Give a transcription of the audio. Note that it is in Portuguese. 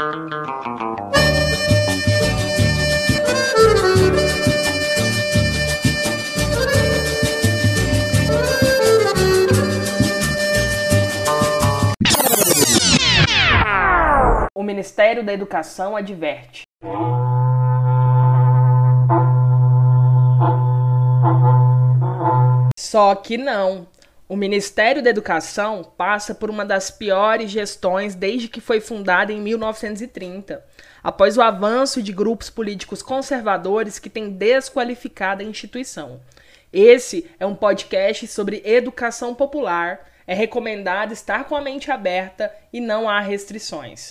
O Ministério da Educação adverte. Só que não. O Ministério da Educação passa por uma das piores gestões desde que foi fundado em 1930, após o avanço de grupos políticos conservadores que têm desqualificado a instituição. Esse é um podcast sobre educação popular. É recomendado estar com a mente aberta e não há restrições.